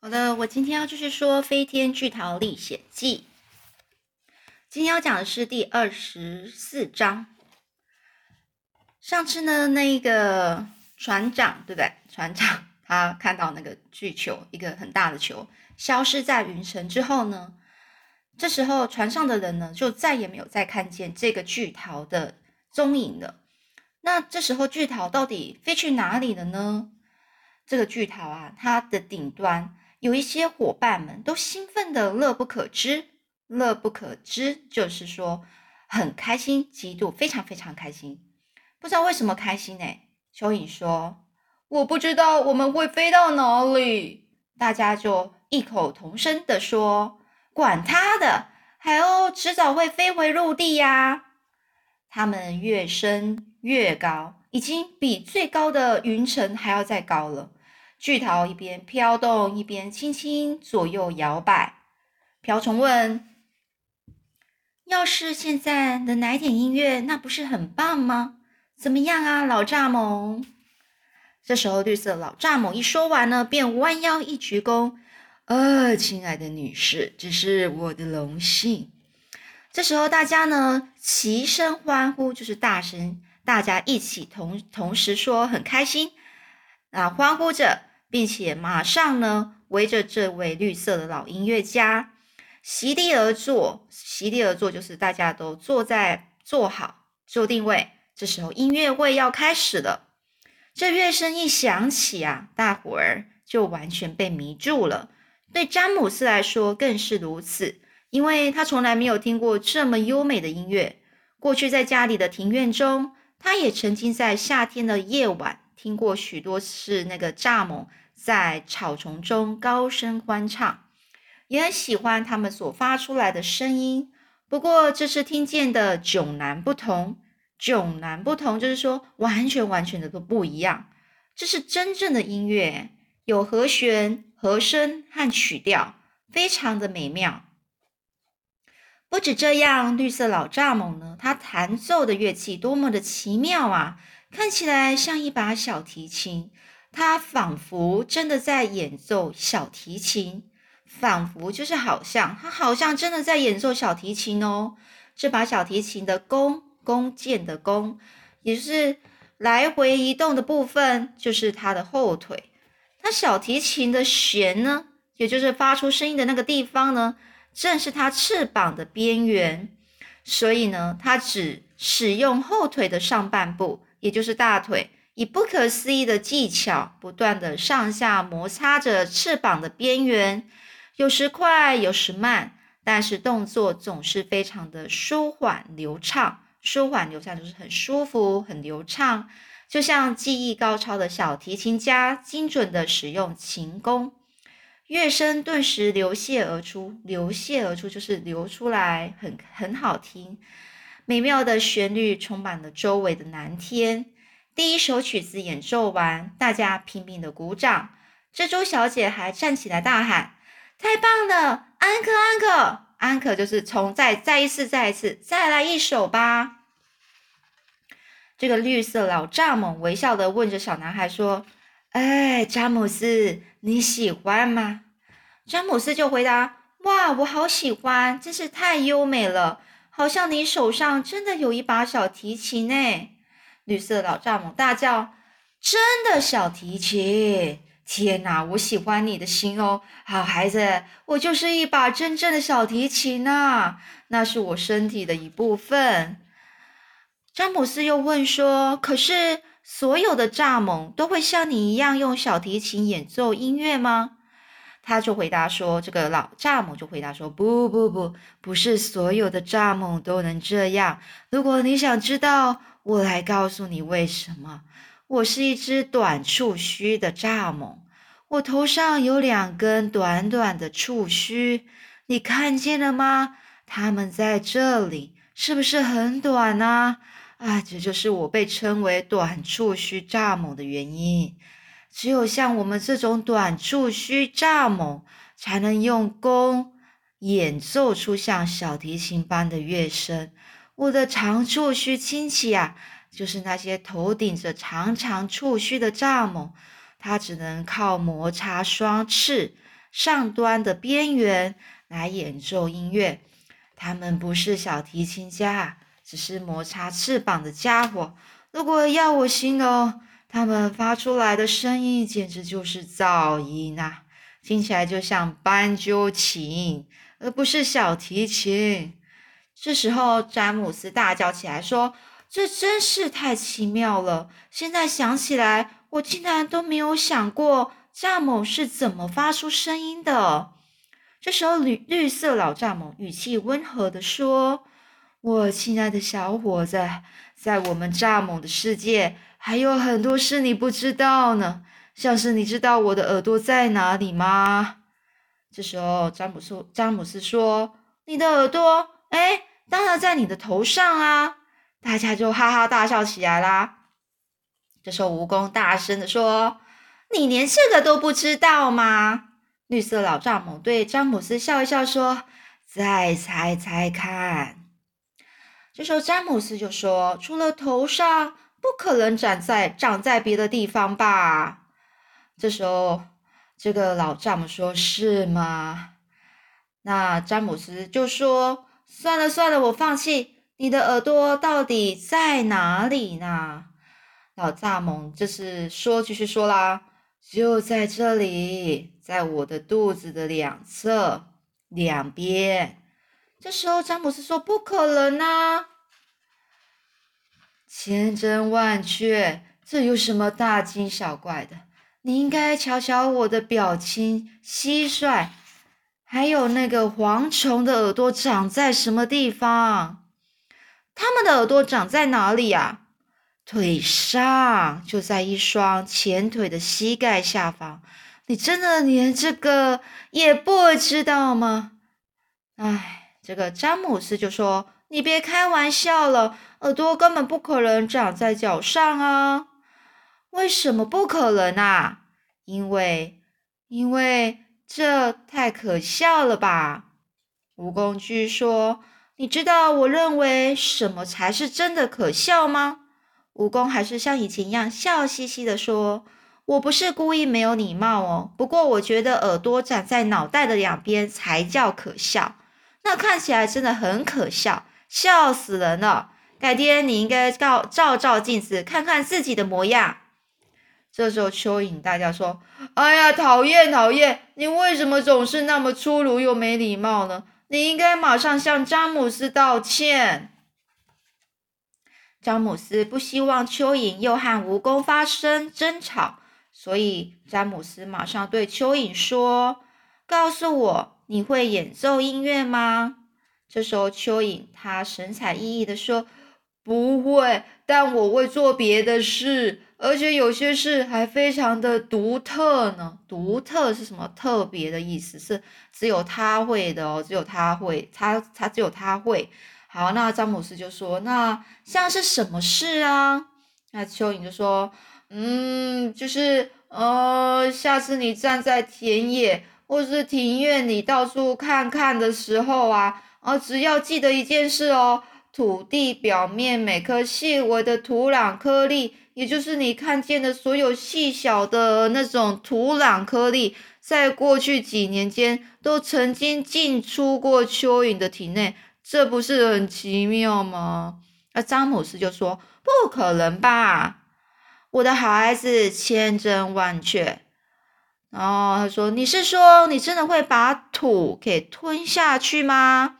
好的，我今天要继续说《飞天巨桃历险记》。今天要讲的是第二十四章。上次呢，那个船长对不对？船长他看到那个巨球，一个很大的球，消失在云层之后呢，这时候船上的人呢，就再也没有再看见这个巨桃的踪影了。那这时候巨桃到底飞去哪里了呢？这个巨桃啊，它的顶端。有一些伙伴们都兴奋的乐不可支，乐不可支就是说很开心，极度非常非常开心。不知道为什么开心呢？蚯蚓说：“我不知道我们会飞到哪里。”大家就异口同声的说：“管他的，海鸥迟早会飞回陆地呀！”它们越升越高，已经比最高的云层还要再高了。巨桃一边飘动，一边轻轻左右摇摆。瓢虫问：“要是现在能来点音乐，那不是很棒吗？怎么样啊，老蚱蜢？”这时候，绿色老蚱蜢一说完呢，便弯腰一鞠躬：“呃，亲爱的女士，这是我的荣幸。”这时候，大家呢齐声欢呼，就是大声，大家一起同同时说很开心啊，欢呼着。并且马上呢，围着这位绿色的老音乐家席地而坐。席地而坐就是大家都坐在坐好坐定位。这时候音乐会要开始了。这乐声一响起啊，大伙儿就完全被迷住了。对詹姆斯来说更是如此，因为他从来没有听过这么优美的音乐。过去在家里的庭院中，他也曾经在夏天的夜晚。听过许多次那个蚱蜢在草丛中高声欢唱，也很喜欢他们所发出来的声音。不过这次听见的迥然不同，迥然不同就是说完全完全的都不一样。这是真正的音乐，有和弦、和声和曲调，非常的美妙。不止这样，绿色老蚱蜢呢，它弹奏的乐器多么的奇妙啊！看起来像一把小提琴，它仿佛真的在演奏小提琴，仿佛就是好像，它好像真的在演奏小提琴哦。这把小提琴的弓，弓箭的弓，也就是来回移动的部分，就是它的后腿。它小提琴的弦呢，也就是发出声音的那个地方呢，正是它翅膀的边缘。所以呢，它只使用后腿的上半部。也就是大腿以不可思议的技巧，不断的上下摩擦着翅膀的边缘，有时快，有时慢，但是动作总是非常的舒缓流畅。舒缓流畅就是很舒服、很流畅，就像技艺高超的小提琴家精准的使用琴弓，乐声顿时流泻而出。流泻而出就是流出来，很很好听。美妙的旋律充满了周围的蓝天。第一首曲子演奏完，大家拼命的鼓掌。蜘蛛小姐还站起来大喊：“太棒了，安可，安可，安可！”就是从再再一次，再一次，再来一首吧。这个绿色老蚱蜢微笑的问着小男孩说：“哎，詹姆斯，你喜欢吗？”詹姆斯就回答：“哇，我好喜欢，真是太优美了。”好像你手上真的有一把小提琴呢！绿色老蚱蜢大叫：“真的小提琴！天哪，我喜欢你的心哦，好孩子，我就是一把真正的小提琴呐，那是我身体的一部分。”詹姆斯又问说：“可是所有的蚱蜢都会像你一样用小提琴演奏音乐吗？”他就回答说：“这个老蚱蜢就回答说，不不不，不是所有的蚱蜢都能这样。如果你想知道，我来告诉你为什么。我是一只短触须的蚱蜢，我头上有两根短短的触须，你看见了吗？它们在这里，是不是很短呢？啊，这就是我被称为短触须蚱蜢的原因。”只有像我们这种短触须蚱蜢，才能用弓演奏出像小提琴般的乐声。我的长触须亲戚啊，就是那些头顶着长长触须的蚱蜢，它只能靠摩擦双翅，上端的边缘来演奏音乐。他们不是小提琴家，只是摩擦翅膀的家伙。如果要我形容，他们发出来的声音简直就是噪音啊，听起来就像斑鸠琴，而不是小提琴。这时候，詹姆斯大叫起来说：“这真是太奇妙了！现在想起来，我竟然都没有想过蚱蜢是怎么发出声音的。”这时候，绿绿色老蚱蜢语气温和的说：“我亲爱的小伙子，在我们蚱蜢的世界，还有很多事你不知道呢。像是你知道我的耳朵在哪里吗？”这时候，詹姆斯詹姆斯说：“你的耳朵，哎，当然在你的头上啊！”大家就哈哈大笑起来啦。这时候，蜈蚣大声的说：“你连这个都不知道吗？”绿色老蚱蜢对詹姆斯笑一笑，说：“再猜猜看。”这时候詹姆斯就说：“除了头上，不可能长在长在别的地方吧？”这时候，这个老蚱蜢说：“是吗？”那詹姆斯就说：“算了算了，我放弃。你的耳朵到底在哪里呢？”老蚱蜢这是说，继续说啦：“就在这里。”在我的肚子的两侧、两边。这时候，詹姆斯说：“不可能啊！千真万确，这有什么大惊小怪的？你应该瞧瞧我的表情，蟋蟀，还有那个蝗虫的耳朵长在什么地方？它们的耳朵长在哪里呀？腿上，就在一双前腿的膝盖下方。”你真的连这个也不知道吗？哎，这个詹姆斯就说：“你别开玩笑了，耳朵根本不可能长在脚上啊！为什么不可能啊？因为，因为这太可笑了吧？”蜈蚣居说：“你知道我认为什么才是真的可笑吗？”蜈蚣还是像以前一样笑嘻嘻的说。我不是故意没有礼貌哦，不过我觉得耳朵长在脑袋的两边才叫可笑，那看起来真的很可笑，笑死人了。改天你应该照照照镜子，看看自己的模样。这时候蚯蚓大叫说：“哎呀，讨厌讨厌！你为什么总是那么粗鲁又没礼貌呢？你应该马上向詹姆斯道歉。”詹姆斯不希望蚯蚓又和蜈蚣发生争吵。所以，詹姆斯马上对蚯蚓说：“告诉我，你会演奏音乐吗？”这时候，蚯蚓他神采奕奕的说：“不会，但我会做别的事，而且有些事还非常的独特呢。独特是什么？特别的意思是只有他会的哦，只有他会，他他只有他会。好，那詹姆斯就说：“那像是什么事啊？”那蚯蚓就说。嗯，就是呃，下次你站在田野或是庭院里到处看看的时候啊，啊，只要记得一件事哦，土地表面每颗细微的土壤颗粒，也就是你看见的所有细小的那种土壤颗粒，在过去几年间都曾经进出过蚯蚓的体内，这不是很奇妙吗？那詹姆斯就说：“不可能吧。”我的孩子，千真万确。然后他说：“你是说你真的会把土给吞下去吗？”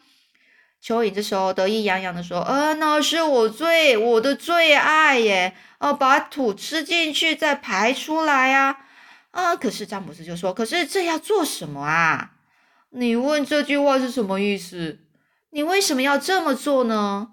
蚯蚓这时候得意洋洋的说：“呃，那是我最我的最爱耶！哦，把土吃进去再排出来呀！啊，可是詹姆斯就说：‘可是这要做什么啊？’你问这句话是什么意思？你为什么要这么做呢？”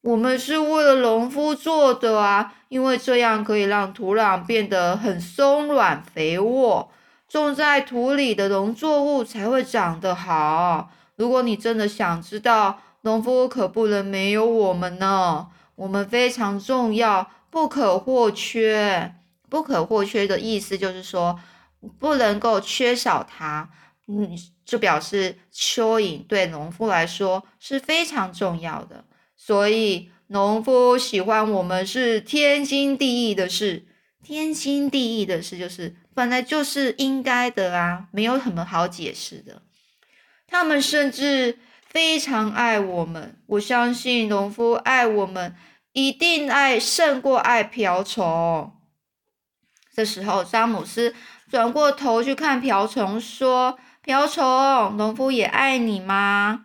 我们是为了农夫做的啊，因为这样可以让土壤变得很松软肥沃，种在土里的农作物才会长得好。如果你真的想知道，农夫可不能没有我们呢，我们非常重要，不可或缺。不可或缺的意思就是说，不能够缺少它。嗯，就表示蚯蚓对农夫来说是非常重要的。所以，农夫喜欢我们是天经地义的事。天经地义的事就是本来就是应该的啊，没有什么好解释的。他们甚至非常爱我们，我相信农夫爱我们，一定爱胜过爱瓢虫。这时候，詹姆斯转过头去看瓢虫，说：“瓢虫，农夫也爱你吗？”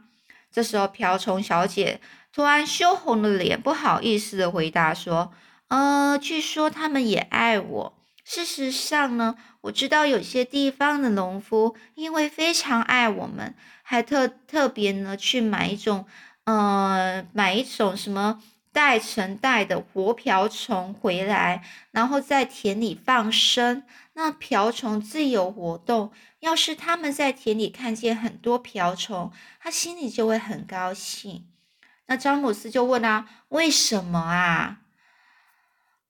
这时候，瓢虫小姐突然羞红了脸，不好意思的回答说：“呃，据说他们也爱我。事实上呢，我知道有些地方的农夫因为非常爱我们，还特特别呢去买一种，呃，买一种什么。”带成袋的活瓢虫回来，然后在田里放生。那瓢虫自由活动，要是他们在田里看见很多瓢虫，他心里就会很高兴。那詹姆斯就问啊：“为什么啊？”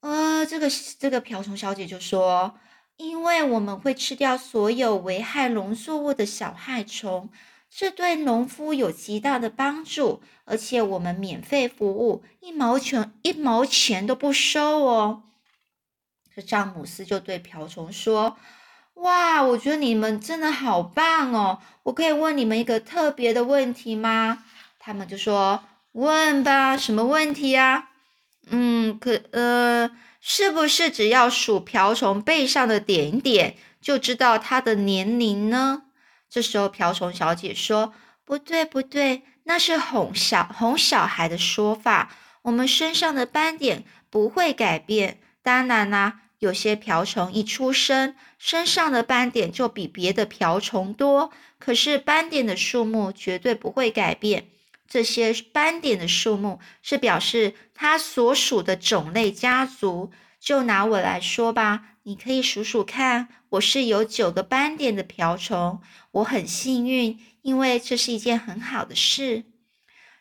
呃，这个这个瓢虫小姐就说：“因为我们会吃掉所有危害农作物的小害虫。”这对农夫有极大的帮助，而且我们免费服务，一毛钱一毛钱都不收哦。这詹姆斯就对瓢虫说：“哇，我觉得你们真的好棒哦！我可以问你们一个特别的问题吗？”他们就说：“问吧，什么问题呀？”嗯，可呃，是不是只要数瓢虫背上的点点，就知道它的年龄呢？这时候，瓢虫小姐说：“不对，不对，那是哄小哄小孩的说法。我们身上的斑点不会改变。当然啦，有些瓢虫一出生，身上的斑点就比别的瓢虫多。可是，斑点的数目绝对不会改变。这些斑点的数目是表示它所属的种类家族。就拿我来说吧。”你可以数数看，我是有九个斑点的瓢虫，我很幸运，因为这是一件很好的事。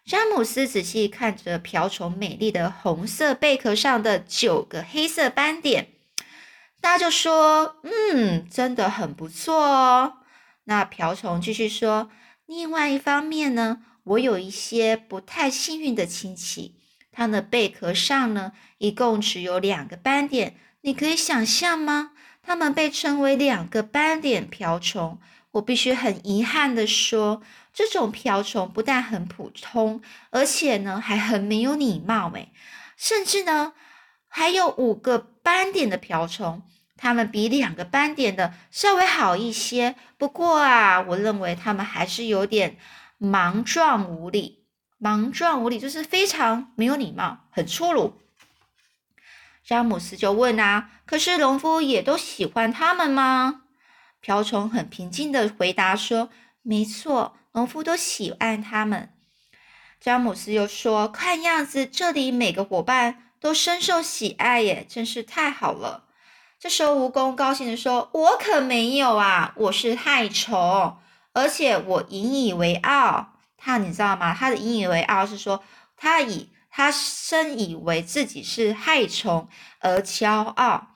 詹姆斯仔细看着瓢虫美丽的红色贝壳上的九个黑色斑点，他就说：“嗯，真的很不错哦。”那瓢虫继续说：“另外一方面呢，我有一些不太幸运的亲戚，他的贝壳上呢，一共只有两个斑点。”你可以想象吗？他们被称为两个斑点瓢虫。我必须很遗憾的说，这种瓢虫不但很普通，而且呢还很没有礼貌。诶，甚至呢还有五个斑点的瓢虫，它们比两个斑点的稍微好一些。不过啊，我认为它们还是有点莽撞无礼。莽撞无礼就是非常没有礼貌，很粗鲁。詹姆斯就问啊，可是农夫也都喜欢他们吗？瓢虫很平静的回答说：“没错，农夫都喜爱他们。”詹姆斯又说：“看样子这里每个伙伴都深受喜爱耶，真是太好了。”这时候，蜈蚣高兴的说：“我可没有啊，我是害虫，而且我引以为傲。他你知道吗？他的引以为傲是说他以。”他深以为自己是害虫而骄傲。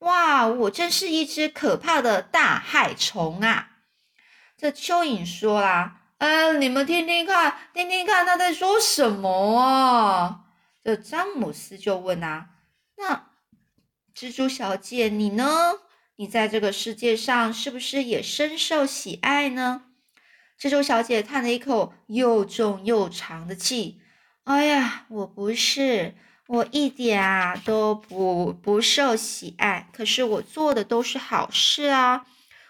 哇，我真是一只可怕的大害虫啊！这蚯蚓说啦：“嗯，你们听听看，听听看他在说什么啊？”这詹姆斯就问啊：“那蜘蛛小姐你呢？你在这个世界上是不是也深受喜爱呢？”蜘蛛小姐叹了一口又重又长的气。哎呀，我不是，我一点啊都不不受喜爱。可是我做的都是好事啊！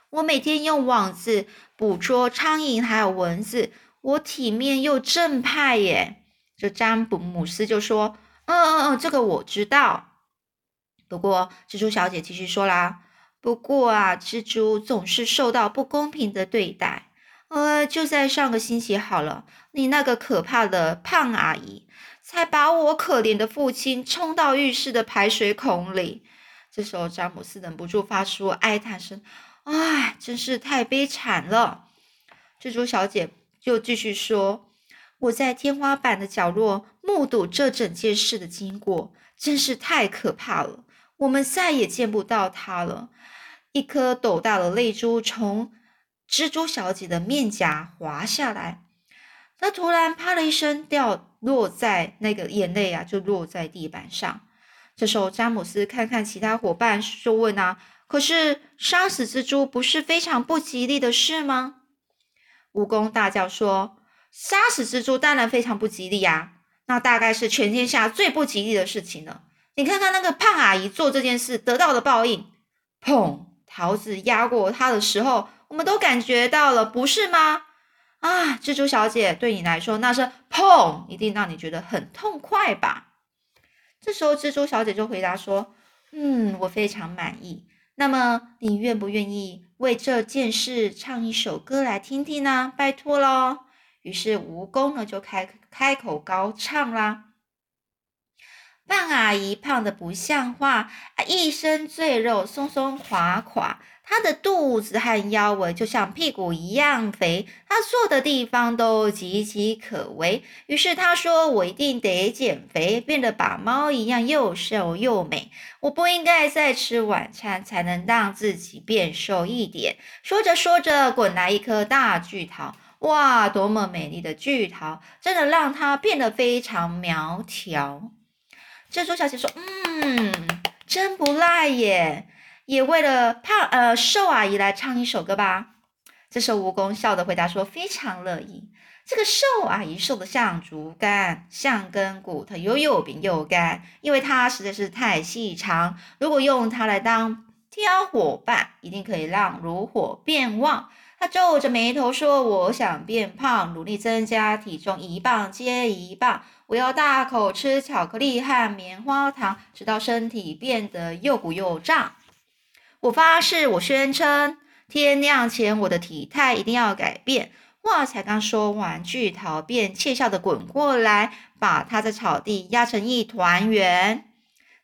我每天用网子捕捉苍蝇还有蚊子，我体面又正派耶。这詹姆斯就说：“嗯嗯嗯，这个我知道。”不过蜘蛛小姐继续说啦：“不过啊，蜘蛛总是受到不公平的对待。”呃，就在上个星期好了，你那个可怕的胖阿姨才把我可怜的父亲冲到浴室的排水孔里。这时候，詹姆斯忍不住发出哀叹声：“唉，真是太悲惨了。”蜘蛛小姐就继续说：“我在天花板的角落目睹这整件事的经过，真是太可怕了。我们再也见不到他了。”一颗斗大的泪珠从。蜘蛛小姐的面颊滑下来，她突然啪的一声掉落在那个眼泪啊，就落在地板上。这时候，詹姆斯看看其他伙伴，就问啊：“可是杀死蜘蛛不是非常不吉利的事吗？蜈蚣大叫说：“杀死蜘蛛当然非常不吉利呀，那大概是全天下最不吉利的事情了。你看看那个胖阿姨做这件事得到的报应，砰！桃子压过他的时候，我们都感觉到了，不是吗？啊，蜘蛛小姐，对你来说那是砰，一定让你觉得很痛快吧？”这时候蜘蛛小姐就回答说：“嗯，我非常满意。那么你愿不愿意？”为这件事唱一首歌来听听呢，拜托喽。于是蜈蚣呢就开开口高唱啦。胖阿姨胖的不像话，一身赘肉松松垮垮。她的肚子和腰围就像屁股一样肥，她坐的地方都岌岌可危。于是她说：“我一定得减肥，变得把猫一样又瘦又美。我不应该再吃晚餐，才能让自己变瘦一点。”说着说着，滚来一颗大巨桃，哇，多么美丽的巨桃，真的让她变得非常苗条。蜘蛛小姐说：“嗯，真不赖耶。”也为了胖呃瘦阿姨来唱一首歌吧。这时候蜈蚣笑的回答说：“非常乐意。这个瘦阿姨瘦的像竹竿，像根骨头，又又扁又干，因为它实在是太细长。如果用它来当挑伙伴，一定可以让炉火变旺。”他皱着眉头说：“我想变胖，努力增加体重，一磅接一磅。我要大口吃巧克力和棉花糖，直到身体变得又鼓又胀。”我发誓，我宣称，天亮前我的体态一定要改变。话才刚说完，巨桃便窃笑的滚过来，把它在草地压成一团圆。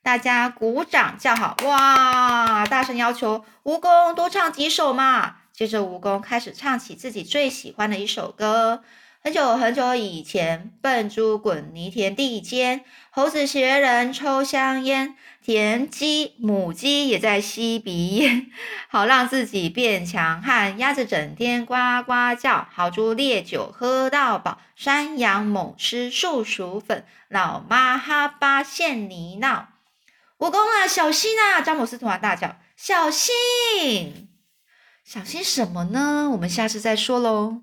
大家鼓掌叫好，哇！大声要求蜈蚣多唱几首嘛。接着，蜈蚣开始唱起自己最喜欢的一首歌。很久很久以前，笨猪滚泥田地间，猴子学人抽香烟。田鸡、母鸡也在吸鼻烟，好让自己变强悍。鸭子整天呱呱叫，好猪烈酒喝到饱。山羊猛吃树薯粉，老妈哈巴现泥闹。蜈蚣啊，小心啊！詹姆斯突然大叫：“小心！小心什么呢？”我们下次再说喽。